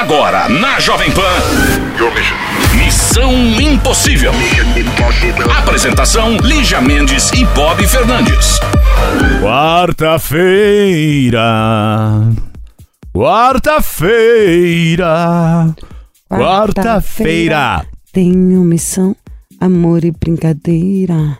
Agora, na Jovem Pan. Missão Impossível. Apresentação: Lígia Mendes e Bob Fernandes. Quarta-feira. Quarta-feira. Quarta-feira. Tenho missão, amor e brincadeira.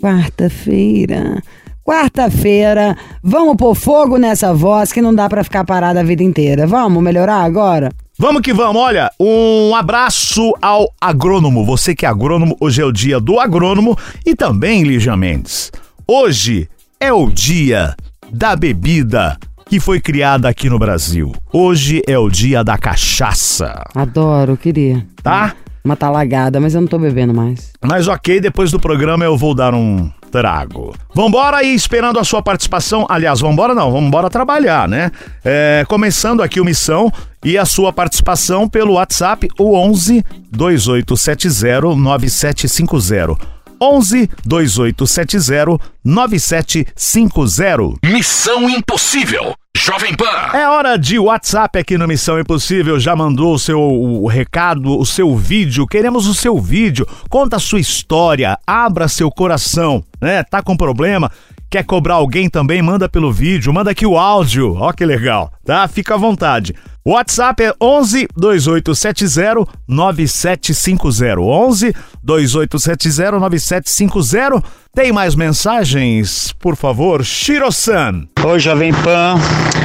Quarta-feira. Quarta-feira. Vamos pôr fogo nessa voz que não dá pra ficar parada a vida inteira. Vamos melhorar agora? Vamos que vamos, olha, um abraço ao agrônomo. Você que é agrônomo, hoje é o dia do agrônomo e também, Lígia Mendes. Hoje é o dia da bebida que foi criada aqui no Brasil. Hoje é o dia da cachaça, Adoro, queria. tá? Uma talagada, mas eu não tô bebendo mais. Mas ok, depois do programa eu vou dar um trago. Vambora aí, esperando a sua participação. Aliás, vambora não, vambora trabalhar, né? É, começando aqui o Missão e a sua participação pelo WhatsApp, o 11 2870 9750. 11 2870 9750. Missão Impossível. Jovem Pan. É hora de WhatsApp aqui no Missão Impossível. Já mandou o seu recado, o seu vídeo. Queremos o seu vídeo. Conta a sua história. Abra seu coração, né? Tá com problema? Quer cobrar alguém também? Manda pelo vídeo. Manda aqui o áudio. Ó que legal, tá? Fica à vontade. WhatsApp é 11 2870 9750. 11 2870 9750. Tem mais mensagens? Por favor, Shiro-san. Oi, Jovem Pan,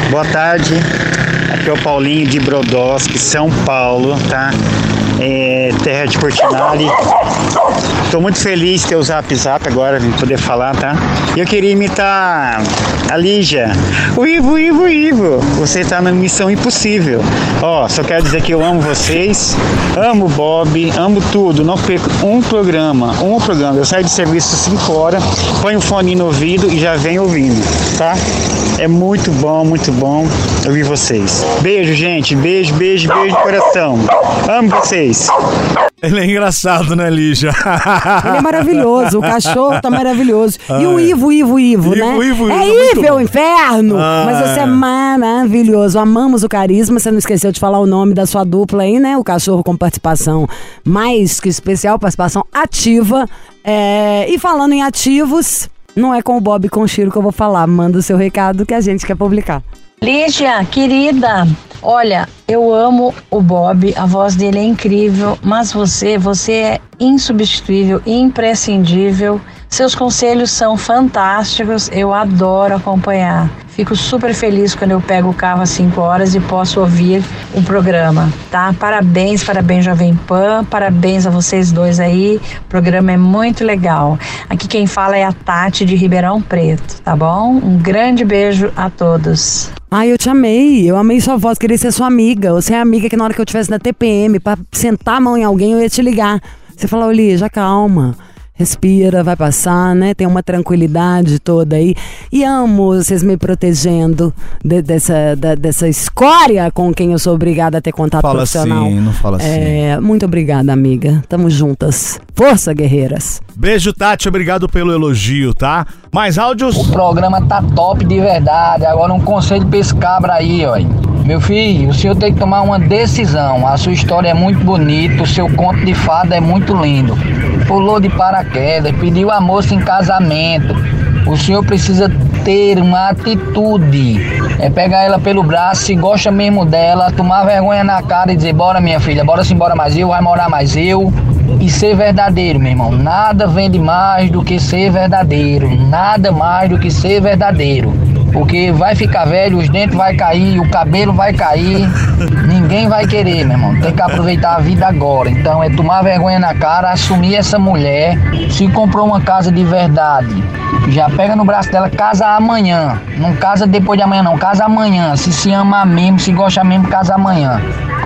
boa tarde. Aqui é o Paulinho de Brodowski, São Paulo, tá? É, terra de Portinari. Estou muito feliz de ter o Zap Zap agora, de poder falar, tá? Eu queria imitar a Lígia. O Ivo, Ivo, Ivo. Você está na missão impossível. Ó, só quero dizer que eu amo vocês, amo o Bob, amo tudo. Não perco um programa, um programa. Eu saio de serviço 5 horas, ponho o fone no ouvido e já venho ouvindo, tá? É muito bom, muito bom ouvir vocês. Beijo, gente. Beijo, beijo, beijo de coração. Amo vocês. Ele é engraçado, né, Lígia? Ele é maravilhoso, o cachorro tá maravilhoso. E o Ivo, Ivo, Ivo, Ivo, né? Ivo, Ivo, é é Ivo, é o inferno! Ah, Mas você é. é maravilhoso. Amamos o carisma. Você não esqueceu de falar o nome da sua dupla aí, né? O cachorro com participação mais que especial, participação ativa. É, E falando em ativos, não é com o Bob e com o Chiro que eu vou falar. Manda o seu recado que a gente quer publicar. Lígia, querida, olha, eu amo o Bob, a voz dele é incrível, mas você, você é insubstituível, imprescindível. Seus conselhos são fantásticos, eu adoro acompanhar. Fico super feliz quando eu pego o carro às 5 horas e posso ouvir o programa, tá? Parabéns, parabéns Jovem Pan, parabéns a vocês dois aí. O programa é muito legal. Aqui quem fala é a Tati de Ribeirão Preto, tá bom? Um grande beijo a todos. Ai, eu te amei. Eu amei sua voz, queria ser sua amiga. Você é amiga que na hora que eu estivesse na TPM, pra sentar a mão em alguém, eu ia te ligar. Você falou, Lígia, calma. Respira, vai passar, né? Tem uma tranquilidade toda aí. E amo vocês me protegendo de- dessa, da- dessa escória com quem eu sou obrigada a ter contato Fala profissional. assim, não fala assim. É, muito obrigada, amiga. Tamo juntas. Força, guerreiras. Beijo, Tati. Obrigado pelo elogio, tá? Mais áudios? O programa tá top de verdade. Agora um conselho pra esse cabra aí, ó. Meu filho, o senhor tem que tomar uma decisão. A sua história é muito bonita, o seu conto de fada é muito lindo. Pulou de paraquedas, pediu a moça em casamento. O senhor precisa ter uma atitude. É pegar ela pelo braço, se gosta mesmo dela, tomar vergonha na cara e dizer: Bora, minha filha, bora se embora mais eu, vai morar mais eu. E ser verdadeiro, meu irmão. Nada vende mais do que ser verdadeiro. Nada mais do que ser verdadeiro. Porque vai ficar velho, os dentes vai cair, o cabelo vai cair. Ninguém vai querer, meu irmão. Tem que aproveitar a vida agora. Então é tomar vergonha na cara, assumir essa mulher. Se comprou uma casa de verdade, já pega no braço dela, casa amanhã. Não casa depois de amanhã, não. Casa amanhã. Se se ama mesmo, se gosta mesmo, casa amanhã.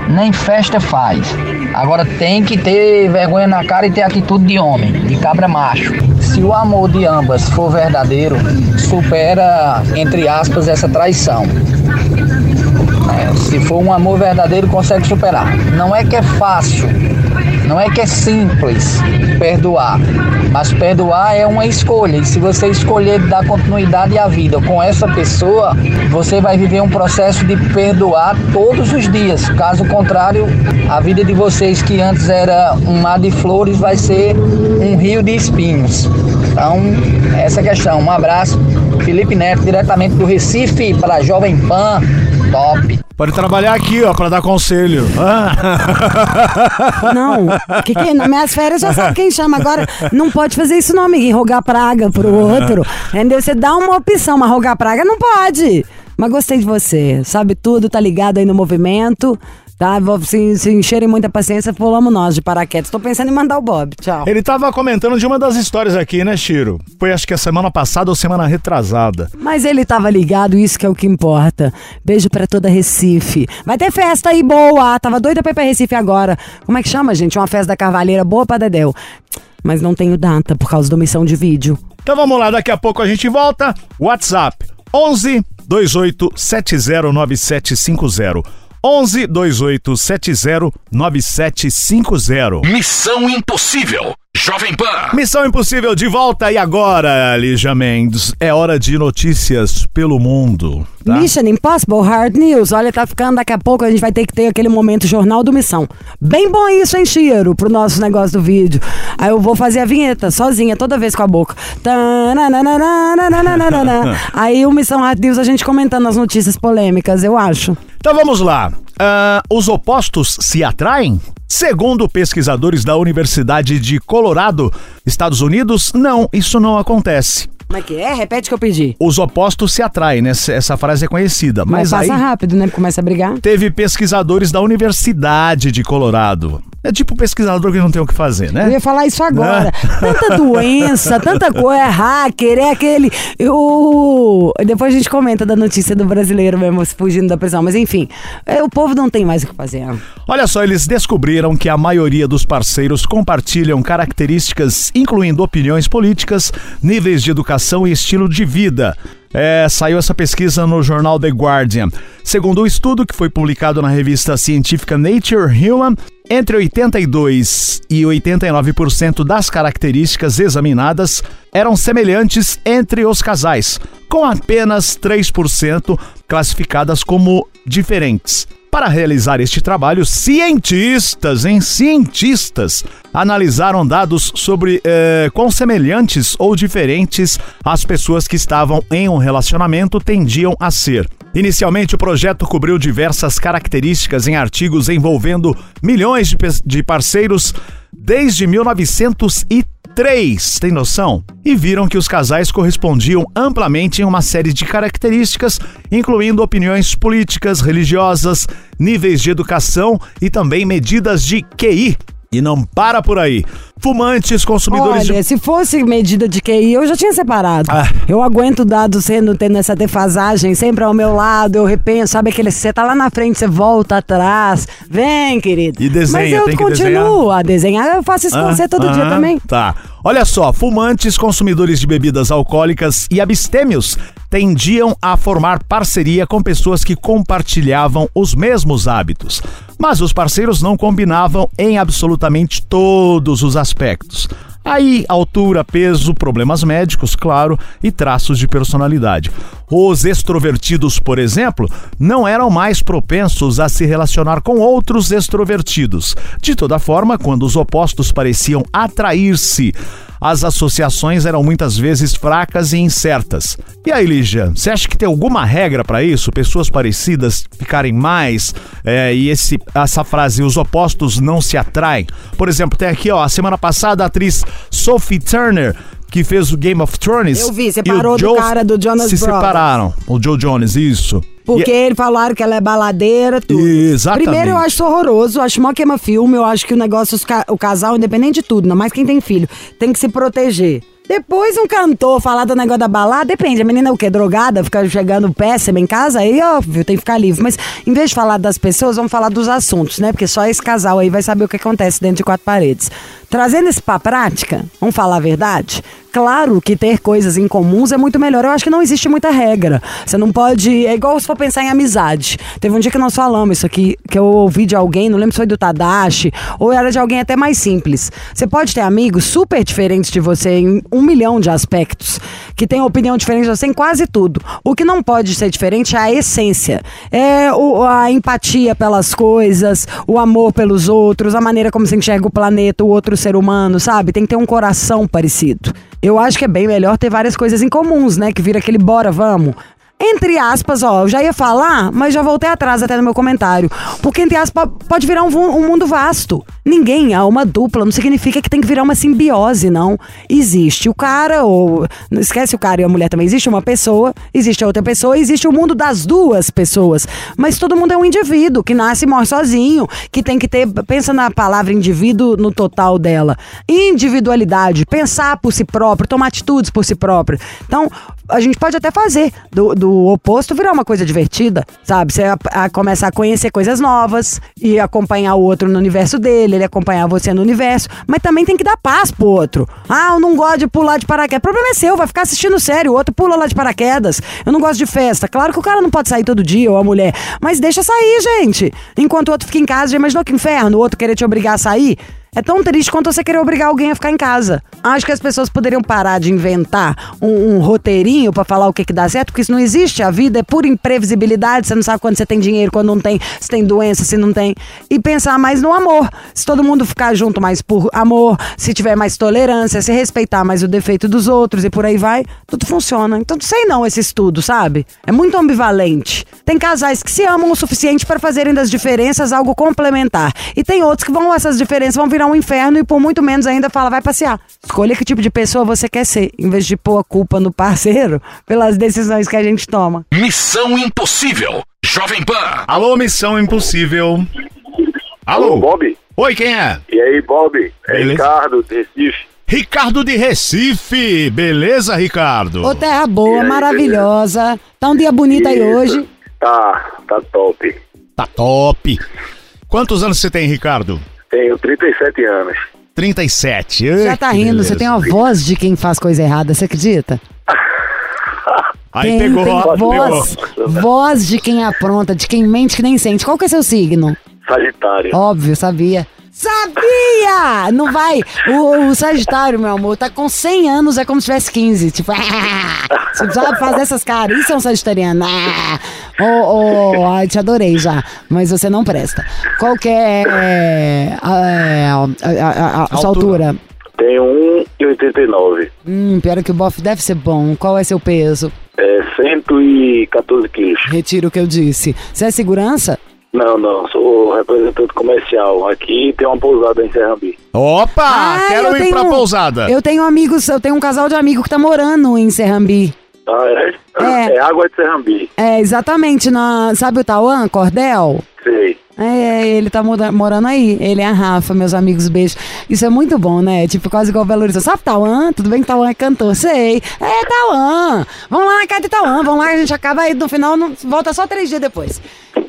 Nem festa faz. Agora tem que ter vergonha na cara e ter atitude de homem, de cabra macho. Se o amor de ambas for verdadeiro, supera, entre aspas, essa traição. né? Se for um amor verdadeiro, consegue superar. Não é que é fácil, não é que é simples perdoar, mas perdoar é uma escolha. E se você escolher dar continuidade à vida com essa pessoa, você vai viver um processo de perdoar todos os dias. Caso contrário, a vida de vocês que antes era um mar de flores vai ser um rio de espinhos. Então, essa é questão. Um abraço. Felipe Neto, diretamente do Recife para a Jovem Pan. Top. Pode trabalhar aqui, ó, pra dar conselho. Não, que que, nas minhas férias já sabe quem chama. Agora, não pode fazer isso não, amigo, rogar praga pro outro. Entendeu? Você dá uma opção, mas rogar praga não pode. Mas gostei de você, sabe tudo, tá ligado aí no movimento. Tá, se, se encherem muita paciência, pulamos nós de paraquedas. Tô pensando em mandar o Bob. Tchau. Ele tava comentando de uma das histórias aqui, né, Chiro? Foi acho que a semana passada ou semana retrasada. Mas ele tava ligado, isso que é o que importa. Beijo pra toda Recife. Vai ter festa aí boa. Tava doida pra ir pra Recife agora. Como é que chama, gente? Uma festa da Carvalheira boa pra Dedéu. Mas não tenho data por causa da omissão de vídeo. Então vamos lá, daqui a pouco a gente volta. WhatsApp 11 28 70 9750. 11 28 70 9750. Missão Impossível. Jovem Pan. Missão Impossível de volta e agora, Lígia Mendes, é hora de notícias pelo mundo. Tá? Mission Impossible Hard News. Olha, tá ficando daqui a pouco, a gente vai ter que ter aquele momento Jornal do Missão. Bem bom isso, hein, Chiro, pro nosso negócio do vídeo. Aí eu vou fazer a vinheta sozinha, toda vez com a boca. Aí o Missão Hard News a gente comentando as notícias polêmicas, eu acho. Então vamos lá. Ah, os opostos se atraem? Segundo pesquisadores da Universidade de Colorado, Estados Unidos, não, isso não acontece. Como é que é? Repete o que eu pedi. Os opostos se atraem, né? Essa- frase é conhecida. Mas, Mas, aí passa rápido, né? Começa a brigar. teve pesquisadores da Universidade de Colorado. É tipo pesquisador que não tem o que fazer, Eu né? ia falar isso agora. Tanta doença, tanta coisa, é hacker, é aquele. Eu... Depois a gente comenta da notícia do brasileiro mesmo fugindo da prisão. Mas enfim, é, o povo não tem mais o que fazer. Olha só, eles descobriram que a maioria dos parceiros compartilham características incluindo opiniões políticas, níveis de educação e estilo de vida. É, saiu essa pesquisa no jornal The Guardian. Segundo o estudo que foi publicado na revista científica Nature Human, entre 82 e 89% das características examinadas eram semelhantes entre os casais, com apenas 3% classificadas como diferentes. Para realizar este trabalho, cientistas, em cientistas, analisaram dados sobre eh, quão semelhantes ou diferentes as pessoas que estavam em um relacionamento tendiam a ser. Inicialmente, o projeto cobriu diversas características em artigos envolvendo milhões de, de parceiros desde 1903, tem noção? E viram que os casais correspondiam amplamente em uma série de características, incluindo opiniões políticas, religiosas, níveis de educação e também medidas de QI. E não para por aí. Fumantes, consumidores Olha, de. se fosse medida de QI, eu já tinha separado. Ah. Eu aguento dados sendo tendo essa defasagem sempre ao meu lado, eu repenso, sabe aquele você tá lá na frente, você volta atrás. Vem, querido. E desenha, Mas eu tem continuo a desenhar, eu faço isso com você todo dia Aham, também. Tá. Olha só, fumantes, consumidores de bebidas alcoólicas e abstêmios tendiam a formar parceria com pessoas que compartilhavam os mesmos hábitos. Mas os parceiros não combinavam em absolutamente todos os aspectos aspectos. Aí, altura, peso, problemas médicos, claro, e traços de personalidade. Os extrovertidos, por exemplo, não eram mais propensos a se relacionar com outros extrovertidos. De toda forma, quando os opostos pareciam atrair-se, as associações eram muitas vezes fracas e incertas. E aí, Lígia, você acha que tem alguma regra para isso? Pessoas parecidas ficarem mais? É, e esse, essa frase, os opostos não se atraem? Por exemplo, tem aqui, ó, a semana passada a atriz Sophie Turner. Que fez o Game of Thrones. Eu vi, separou do cara do Jonas Se Brothers. separaram. O Joe Jones, isso. Porque E- eles falaram que ela é baladeira, tudo. Exatamente. Primeiro, eu acho horroroso, acho mó queima filme, eu acho que o negócio, o casal, independente de tudo, ainda mais quem tem filho, tem que se proteger. Depois um cantor falar do negócio da balada, depende, a menina é o quê? Drogada, fica chegando péssima em casa, aí óbvio, tem que ficar livre. Mas em vez de falar das pessoas, vamos falar dos assuntos, né? Porque só esse casal aí vai saber o que acontece dentro de quatro paredes. Trazendo isso pra prática, vamos falar a verdade? Claro que ter coisas em comuns é muito melhor. Eu acho que não existe muita regra. Você não pode. É igual se for pensar em amizade. Teve um dia que nós falamos isso aqui, que eu ouvi de alguém, não lembro se foi do Tadashi, ou era de alguém até mais simples. Você pode ter amigos super diferentes de você em um milhão de aspectos, que têm opinião diferente você em quase tudo. O que não pode ser diferente é a essência. É o, a empatia pelas coisas, o amor pelos outros, a maneira como você enxerga o planeta, o outro ser humano, sabe? Tem que ter um coração parecido. Eu acho que é bem melhor ter várias coisas em comuns, né? Que vira aquele bora, vamos. Entre aspas, ó, eu já ia falar, mas já voltei atrás até no meu comentário. Porque, entre aspas, pode virar um, um mundo vasto. Ninguém, há uma dupla, não significa que tem que virar uma simbiose, não. Existe o cara, ou. Esquece o cara e a mulher também. Existe uma pessoa, existe a outra pessoa, existe o mundo das duas pessoas. Mas todo mundo é um indivíduo que nasce e morre sozinho, que tem que ter. Pensa na palavra indivíduo no total dela. Individualidade, pensar por si próprio, tomar atitudes por si próprio. Então, a gente pode até fazer do, do oposto virar uma coisa divertida, sabe? Você a, a começar a conhecer coisas novas e acompanhar o outro no universo dele, ele acompanhar você no universo, mas também tem que dar paz pro outro. Ah, eu não gosto de pular de paraquedas. O problema é seu, vai ficar assistindo sério, o outro pula lá de paraquedas. Eu não gosto de festa. Claro que o cara não pode sair todo dia, ou a mulher, mas deixa sair, gente. Enquanto o outro fica em casa, já imaginou que inferno? O outro querer te obrigar a sair? É tão triste quanto você querer obrigar alguém a ficar em casa. Acho que as pessoas poderiam parar de inventar um, um roteirinho para falar o que, que dá certo, porque isso não existe. A vida é pura imprevisibilidade. Você não sabe quando você tem dinheiro, quando não tem, se tem doença, se não tem. E pensar mais no amor. Se todo mundo ficar junto mais por amor, se tiver mais tolerância, se respeitar mais o defeito dos outros e por aí vai, tudo funciona. Então, não sei não esse estudo, sabe? É muito ambivalente. Tem casais que se amam o suficiente para fazerem das diferenças algo complementar. E tem outros que vão, essas diferenças vão virar um inferno e por muito menos ainda fala, vai passear. Escolha que tipo de pessoa você quer ser, em vez de pôr a culpa no parceiro pelas decisões que a gente toma. Missão Impossível. Jovem Pan. Alô, Missão Impossível. Alô? Alô, Bob? Oi, quem é? E aí, Bob? É Beleza. Ricardo, de Recife. Ricardo de Recife. Beleza, Ricardo? Ô, terra boa, aí, maravilhosa. Tá um dia bonito aí Isso. hoje. Tá, tá top. Tá top. Quantos anos você tem, Ricardo? Tenho 37 anos. 37. Já Ai, tá que rindo, beleza. você tem uma voz de quem faz coisa errada, você acredita? Aí tem, pegou, tem ó, voz, pegou. voz de quem apronta, de quem mente que nem sente. Qual que é seu signo? Sagitário. Óbvio, sabia. Sabia! Não vai. O, o Sagitário, meu amor, tá com 100 anos, é como se tivesse 15. Tipo, você precisava fazer essas caras. Isso é um Sagitariano. Ah, oh, oh, ai, te adorei já. Mas você não presta. Qual que é é, a, a, a- a- a sua altura? Tenho 1,89. Hum, pior que o bofe deve ser bom. Qual é seu peso? É 114 quilos. Retiro o que eu disse. Você é segurança? Não, não, sou representante comercial. Aqui tem uma pousada em Serrambi. Opa, Ah, quero ir tenho- pra pousada. Eu tenho amigos, eu tenho um casal de amigos que tá morando em Serrambi. Ah, é? É. É água de Serrambi. É, exatamente, na, sabe o Tauan, Cordel? Sei. É, ele tá mora- morando aí. Ele é a Rafa, meus amigos, beijo. Isso é muito bom, né? Tipo, quase igual Belo Horizonte. Sabe Tauan? Tudo bem que Tauan é cantor? Sei. É, Tauan. Vamos lá na casa de Tauan. Vamos lá, a gente acaba aí no final, não- volta só três dias depois.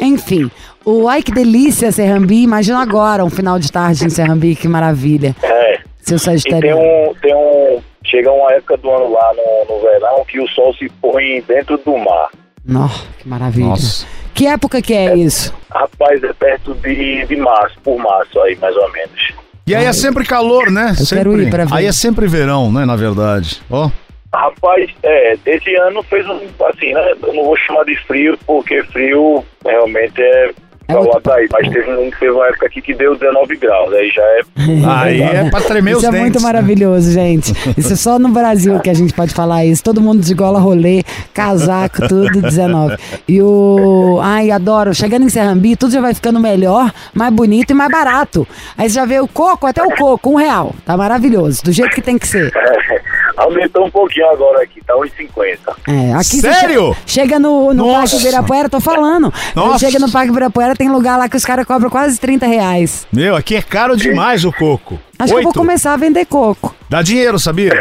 Enfim. O ai que delícia, Serrambi. Imagina agora um final de tarde em Serrambi, que maravilha. É. Seu E tem Sagitário. um, tem um. Chega uma época do ano lá no, no verão que o sol se põe dentro do mar. Nó, que maravilha. Nossa. Que época que é isso? Rapaz, é perto de, de março, por março aí, mais ou menos. E aí é sempre calor, né? Eu sempre. quero ir pra ver. Aí é sempre verão, né, na verdade. Ó. Rapaz, é, esse ano fez um, assim, né? Eu não vou chamar de frio, porque frio realmente é É pra lá outro- daí. Mas teve, um, teve uma época aqui que deu 19 graus, aí já é. Aí é pra tremer Isso os é dentes. muito maravilhoso, gente. Isso é só no Brasil que a gente pode falar isso. Todo mundo de gola rolê, casaco, tudo 19. E o. Ai, adoro. Chegando em Serrambi, tudo já vai ficando melhor, mais bonito e mais barato. Aí você já vê o coco, até o coco, um real. Tá maravilhoso, do jeito que tem que ser. aumentou um pouquinho agora aqui, tá 1,50. É, aqui Sério? che- chega no, no. Parque Ibirapuera, tô falando. Nossa. Chega no Parque Ibirapuera, tem lugar lá que os caras cobram quase 30 reais. Meu, aqui é caro demais o coco. Acho que eu Oito. vou começar a vender coco. Dá dinheiro, sabia?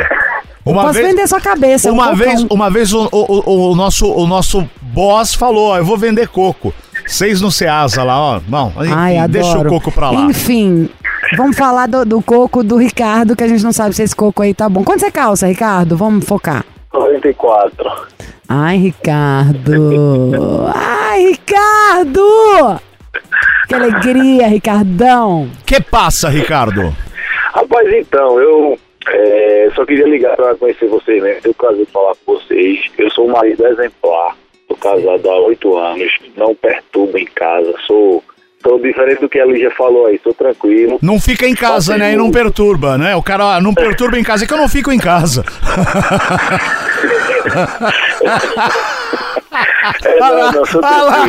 Uma Posso vender sua cabeça. um Uma cocão. vez, uma vez o, o, o- o nosso, o nosso boss falou, ó, eu vou vender coco. Seis no Ceasa lá, ó. Enfim, Ai, adoro. deixa o coco pra lá. Enfim, Vamos falar do, do coco do Ricardo, que a gente não sabe se esse coco aí tá bom. Quanto você calça, Ricardo? Vamos focar. 44. Ai, Ricardo. Ai, Ricardo! Que alegria, Ricardão. Que passa, Ricardo? Rapaz, então, eu é, só queria ligar para conhecer vocês mesmo. Tenho prazer de falar com vocês. Eu sou um marido exemplar. Sou casado há oito anos. Não perturbo em casa. Sou, sou diferente do que a Lígia falou aí. Sou tranquilo. Não fica em casa, né? E não perturba, né? O cara ah, não perturba em casa, é que eu não fico em casa. É, não, não, sou tranquilo.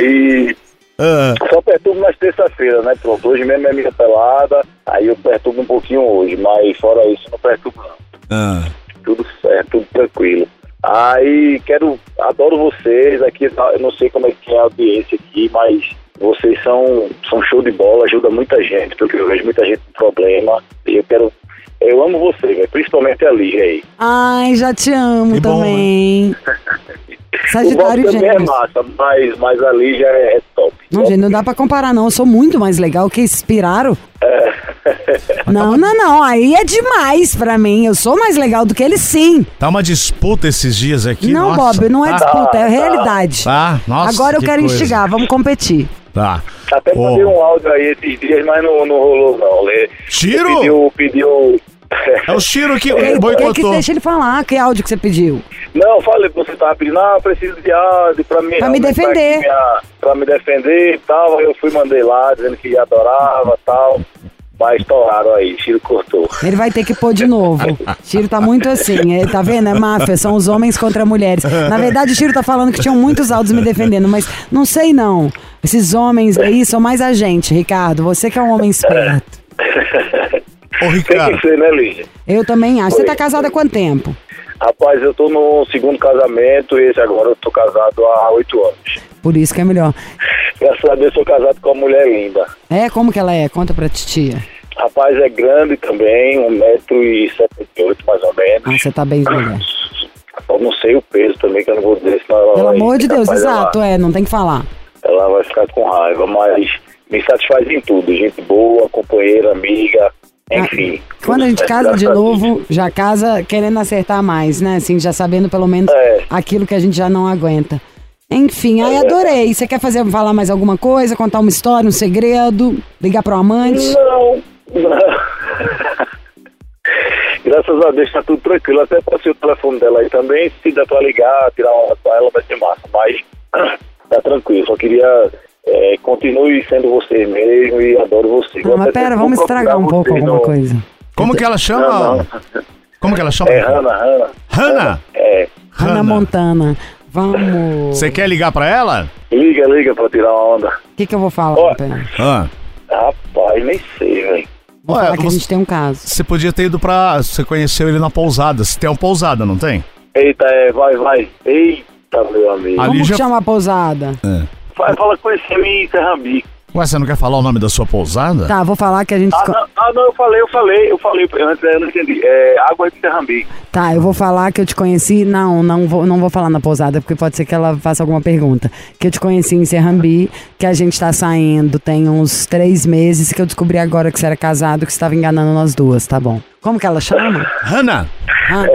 E Ah, só perturbo nas terça-feiras, né? Pronto, hoje mesmo é minha pelada, aí eu perturbo um pouquinho hoje, mas fora isso não perturbo não. ah. Tudo certo, tudo tranquilo. Aí quero, adoro vocês aqui, tá? eu não sei como é que é a audiência aqui, mas vocês são, são show de bola, ajuda muita gente, porque eu vejo muita gente com problema. E eu quero, eu amo vocês, né? principalmente a Lígia aí. Ai, já te amo Que bom, também. Sagitário também é massa, mas, mas a Lígia é, é top. Não, gente, não dá pra comparar, não. Eu sou muito mais legal que esse Piraro. Não, não, não. Aí é demais pra mim. Eu sou mais legal do que ele, sim. Tá uma disputa esses dias aqui. não, nossa. Bob, não é Tá, disputa, é realidade. Tá, nossa. Agora eu que quero coisa. instigar, vamos competir. Tá. Até Ô. mandei um áudio aí esses dias, mas não, não rolou não. Ele Tiro? Pediu, pediu... É o Chiro que Quem, quem que boicotou. deixa ele falar? Que áudio que você pediu? Não, falei que você tava pedindo, ah, preciso de áudio pra mim. Pra me defender. minha- pra me defender e tal. Eu fui, mandei lá, dizendo que adorava e tal. Mas estouraram aí, Chiro cortou. Ele vai ter que pôr de novo. Chiro tá muito assim, é, tá vendo? É máfia, são os homens contra mulheres. Na verdade, o Chiro tá falando que tinham muitos áudios me defendendo, mas não sei não. Esses homens aí são mais a gente, Ricardo. Você que é um homem esperto. Ô, Tem Ricardo. que ser, né, Lígia? Eu também acho. Você tá casado há quanto tempo? Rapaz, eu tô no segundo casamento e esse agora eu tô casado há oito anos. Por isso que é melhor. Graças a Deus sou casado com uma mulher linda. É, como que ela é? Conta pra titia. Rapaz, é grande também, 1,78m mais ou menos. Ah, você tá bem mulher. Eu não sei o peso também, que eu não vou dizer, senão ela Pelo amor de Deus, capaz ela- exato, é, não tem que falar. ela vai ficar com raiva, mas me satisfaz em tudo. Gente boa, companheira, amiga, enfim. Ah, Quando a gente casa de novo, já casa querendo acertar mais, né? Assim, já sabendo pelo menos É. aquilo que a gente já não aguenta. Enfim, aí adorei. Você quer fazer falar mais alguma coisa, contar uma história, um segredo, ligar pro amante? Não, não. Graças a Deus tá tudo tranquilo. Até passei o telefone dela aí também. Se der pra ligar, tirar uma onda com ela, vai ser massa. Mas tá tranquilo. Só queria. É, continue sendo você mesmo e adoro você. Não, mas pera, vamos estragar um pouco alguma no- coisa. Como que ela chama? Não, não. Como que ela chama? É Hanna, Hanna. Hanna? É. Hannah Montana. Vamos. Você quer ligar pra ela? Liga, liga pra tirar uma onda. O que, que eu vou falar? Ó. Ah. Rapaz, nem sei, velho. Vou Ué, falar que a você- gente tem um caso. Você podia ter ido pra. Você conheceu ele na pousada. Você tem uma pousada, não tem? Eita, é, vai, vai. Eita, meu amigo. Ali Como já- que chama a pousada? Vai, fala com esse em Serrambi. Ué, você não quer falar o nome da sua pousada? Tá, vou falar que a gente. Ah não, ah, não, eu falei, eu falei, eu falei. Antes eu não entendi. É água de Serrambi. Tá, eu vou falar que eu te conheci. Não, não vou, não vou falar na pousada, porque pode ser que ela faça alguma pergunta. Que eu te conheci em Serrambi, que a gente tá saindo tem uns três meses, que eu descobri agora que você era casado, que você estava enganando nós duas, tá bom? Como que ela chama? Hanna! Ana,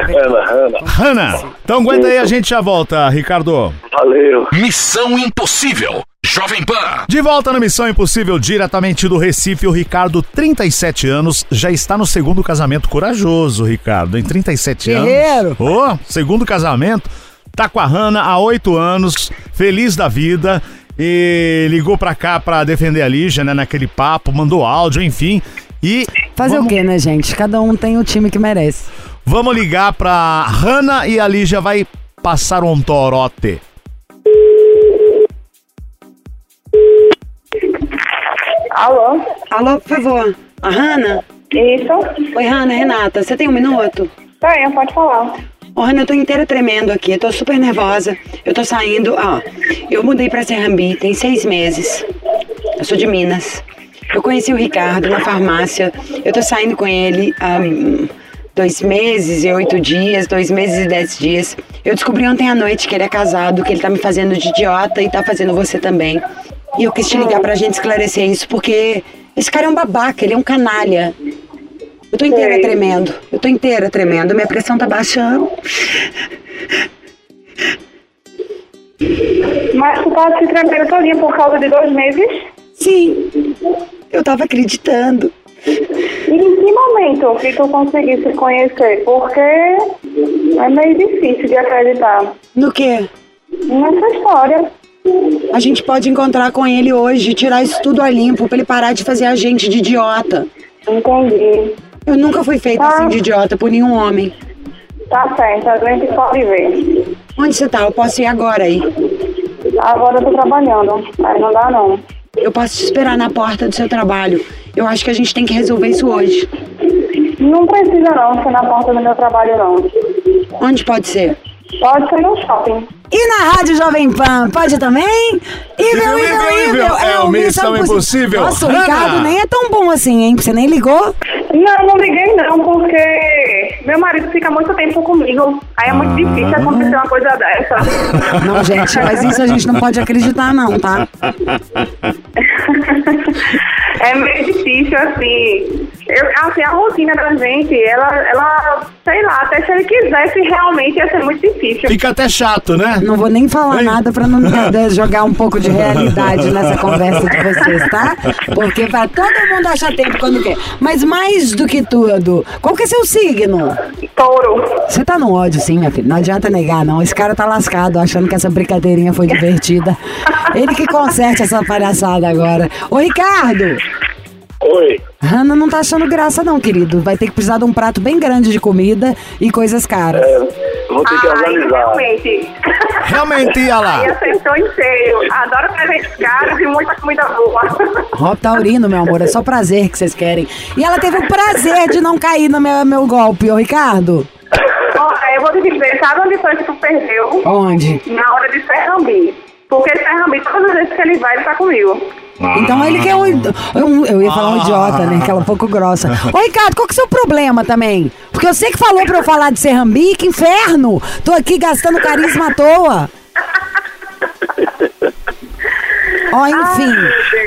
Ana. Hanna! Então aguenta aí, a gente já volta, Ricardo. Valeu. Missão Impossível. Jovem Pan. De volta na Missão Impossível, diretamente do Recife, o Ricardo, 37 anos, já está no segundo casamento corajoso, Ricardo, em 37 Guerreiro. anos. Ô, segundo casamento, tá com a Hanna há 8 anos, feliz da vida, e ligou pra cá pra defender a Lígia, né, naquele papo, mandou áudio, enfim, e... Fazer vamos, o quê, né, gente? Cada um tem o time que merece. Vamos ligar pra Hanna e a Lígia vai passar um torote. Alô? Alô, por favor. A Hanna? Isso? Oi, Hanna, Renata, você tem um minuto? Tenho, pode falar. Ô, Hanna, eu tô inteira tremendo aqui, eu tô super nervosa. Eu tô saindo, ó. Eu mudei pra Serrambi tem seis meses. Eu sou de Minas. Eu conheci o Ricardo na farmácia. Eu tô saindo com ele há hum, dois meses e oito dias, dois meses e dez dias. Eu descobri ontem à noite que ele é casado, que ele tá me fazendo de idiota e tá fazendo você também. E eu quis te ligar pra gente esclarecer isso, porque esse cara é um babaca, ele é um canalha. Eu tô inteira Sei. tremendo. Eu tô inteira tremendo. Minha pressão tá baixando. Mas tu tá se tremendo todinha por causa de dois meses? Sim, eu tava acreditando. E em que momento que tu conseguisse conhecer? Porque é meio difícil de acreditar No quê? nessa história. A gente pode encontrar com ele hoje, tirar isso tudo a limpo, pra ele parar de fazer a gente de idiota. Entendi. Eu nunca fui feita Ah. assim de idiota por nenhum homem. Tá certo, a gente pode ver. Onde você tá? Eu posso ir agora aí. Agora eu tô trabalhando, mas não dá não. Eu posso te esperar na porta do seu trabalho. Eu acho que a gente tem que resolver isso hoje. Não precisa não ser na porta do meu trabalho não. Onde pode ser? Pode ser no shopping. E na Rádio Jovem Pan, pode também? Ível, Ível, ível, é o Missão Impossível. Nossa, o. Ricardo nem é tão bom assim, hein? Você nem ligou? Não, não liguei não, porque meu marido fica muito tempo comigo. Aí é muito difícil acontecer uma coisa dessa. Não, gente, mas isso a gente não pode acreditar não, tá? é meio difícil, assim. Eu, assim, a rotina da gente, ela, ela, sei lá, até se ele quisesse realmente ia ser muito difícil. Fica até chato, né? Não vou nem falar Ei. nada pra não né, jogar um pouco de realidade nessa conversa de vocês, tá? Porque pra todo mundo achar tempo quando quer. Mas mais do que tudo, qual que é seu signo? Touro. Você tá no ódio, sim, minha filha. Não adianta negar, não. Esse cara tá lascado, achando que essa brincadeirinha foi divertida. Ele que conserte essa palhaçada agora. Ô, Ricardo! Oi. Hanna não tá achando graça, não, querido. Vai ter que precisar de um prato bem grande de comida e coisas caras. Vou ter que Ai, organizar. realmente. Realmente, ia lá. E acertou em cheio. Adoro presentes caros e muita comida boa. Ó, taurino, meu amor, é só prazer que vocês querem. E ela teve o prazer de não cair no meu, meu golpe, ô Ricardo. Ó, eu vou te dizer, sabe onde foi que tu perdeu? Onde? Na hora de Serrambi. Porque Serrambi, todas as vezes que ele vai, ele tá comigo. Então ele que é um, um- Eu ia falar um idiota, né? Aquela um pouco grossa. Ô, Ricardo, qual que é o seu problema também? Porque eu sei que falou pra eu falar de Serrambi, que inferno! Tô aqui gastando carisma à toa. Ó, enfim,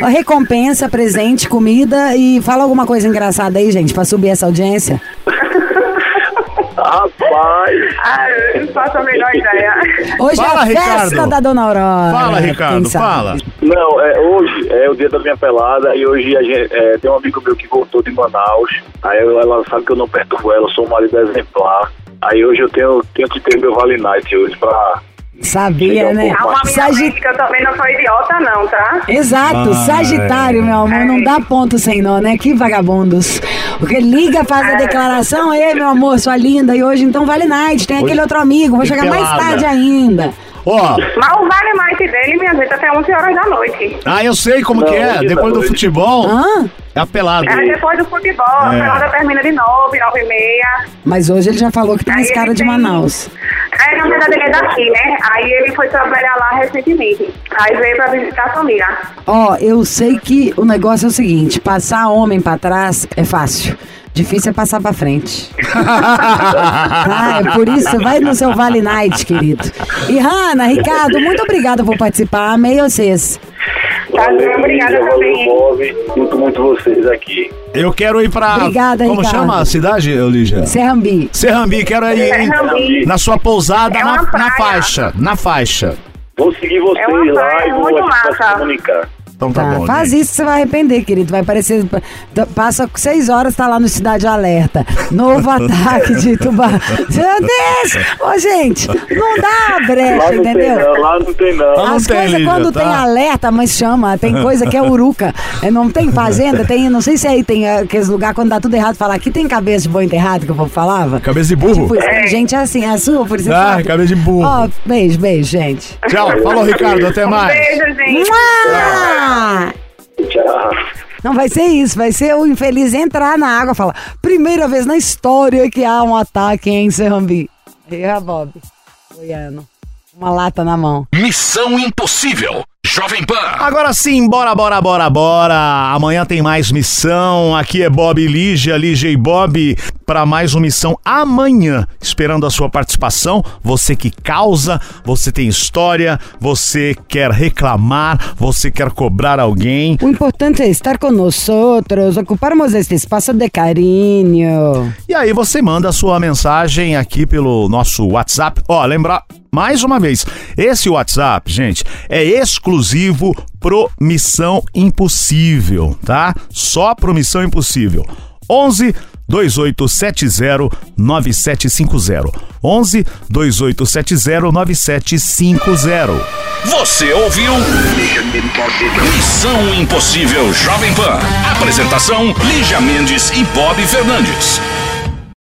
ó, recompensa, presente, comida e fala alguma coisa engraçada aí, gente, pra subir essa audiência. Ah, eu não faço a menor ideia. Hoje Fala, é a festa Ricardo. da Dona Aurora. Fala, Ricardo, fala. Não, é, hoje é o dia da minha pelada e hoje a gente, é, tem um amigo meu que voltou de Manaus. Aí ela sabe que eu não perturbo ela, eu sou um marido exemplar. Aí hoje eu tenho, tenho que ter meu Vale Night hoje pra. Sabia, né? Calma, minha Sagi- mente, que eu também não sou idiota, não, tá? Exato, Sagitário, meu amor, não dá ponto sem nó, né? Que vagabundos. Porque liga, faz a declaração, ei, meu amor, sua linda, e hoje então vale night, tem aquele outro amigo, vou chegar mais tarde ainda. Ó, Mas o vale mais dele, minha gente, até 11 horas da noite. ah, eu sei como Não, que é. hoje Depois tá do futebol, Hã? é a pelada. É depois do futebol, a É. pelada termina de 9, 9 e meia. Mas hoje ele já falou que tem Aí esse cara de tem- Manaus. É, na verdade ele é daqui, né? Aí ele foi trabalhar lá recentemente. Aí veio pra visitar a família. Ó, eu sei que o negócio é o seguinte, passar homem pra trás é fácil. Difícil é passar pra frente. ah, é por isso, vai no seu Vale Night, querido. E Hanna, Ricardo, muito obrigada por participar. Amei vocês. Tá, Valeu, obrigada valeu, também. Bob. Curto muito vocês aqui. Eu quero ir pra. Obrigada, Como Ricardo. chama a cidade, Lígia? Serrambi. Serrambi, quero ir? Serrambi. na sua pousada É na, na faixa. Na faixa. Vou seguir vocês É lá praia e vou massa. comunicar. Então tá, Tá, bom. faz gente. isso que você vai arrepender, querido. Vai parecer. Passa seis horas, tá lá no Cidade Alerta. Novo ataque de tubarão. Meu Deus! Ô, gente, não dá Lá brecha, não tem entendeu? não, lá não tem não. não As tem, coisas Lígia, quando tá? tem alerta, mas chama, tem coisa que é uruca. É, Não tem fazenda, tem, não sei se aí tem é, aqueles lugares quando dá tudo errado, falar aqui tem cabeça de boi enterrado, que o povo falava. Cabeça de burro. Tipo, tem gente assim, a sua, por isso. Ah, cabeça de burro. Ó, beijo, beijo, gente. Tchau. Falou, Ricardo. Até mais. Beijo, gente. Mua! Tchau. Não vai ser isso, vai ser o infeliz entrar na água e falar: primeira vez na história que há um ataque em Serrambi. E a Bob, goiano, uma lata na mão. Missão Impossível. Jovem Pan. Agora sim, bora, bora, bora, bora. Amanhã tem mais missão. Aqui é Bob e Lígia, Lígia e Bob, para mais uma missão amanhã. Esperando a sua participação. Você que causa, você tem história, você quer reclamar, você quer cobrar alguém. O importante é estar com nós, ocuparmos este espaço de carinho. E aí você manda a sua mensagem aqui pelo nosso WhatsApp. Ó, lembrar mais uma vez, esse WhatsApp, gente, é exclusivo pro Missão Impossível, tá? Só pro Missão Impossível. 11 2870 9750. 11 2870 9750. Você ouviu? Missão Impossível Jovem Pan. Apresentação: Lígia Mendes e Bob Fernandes.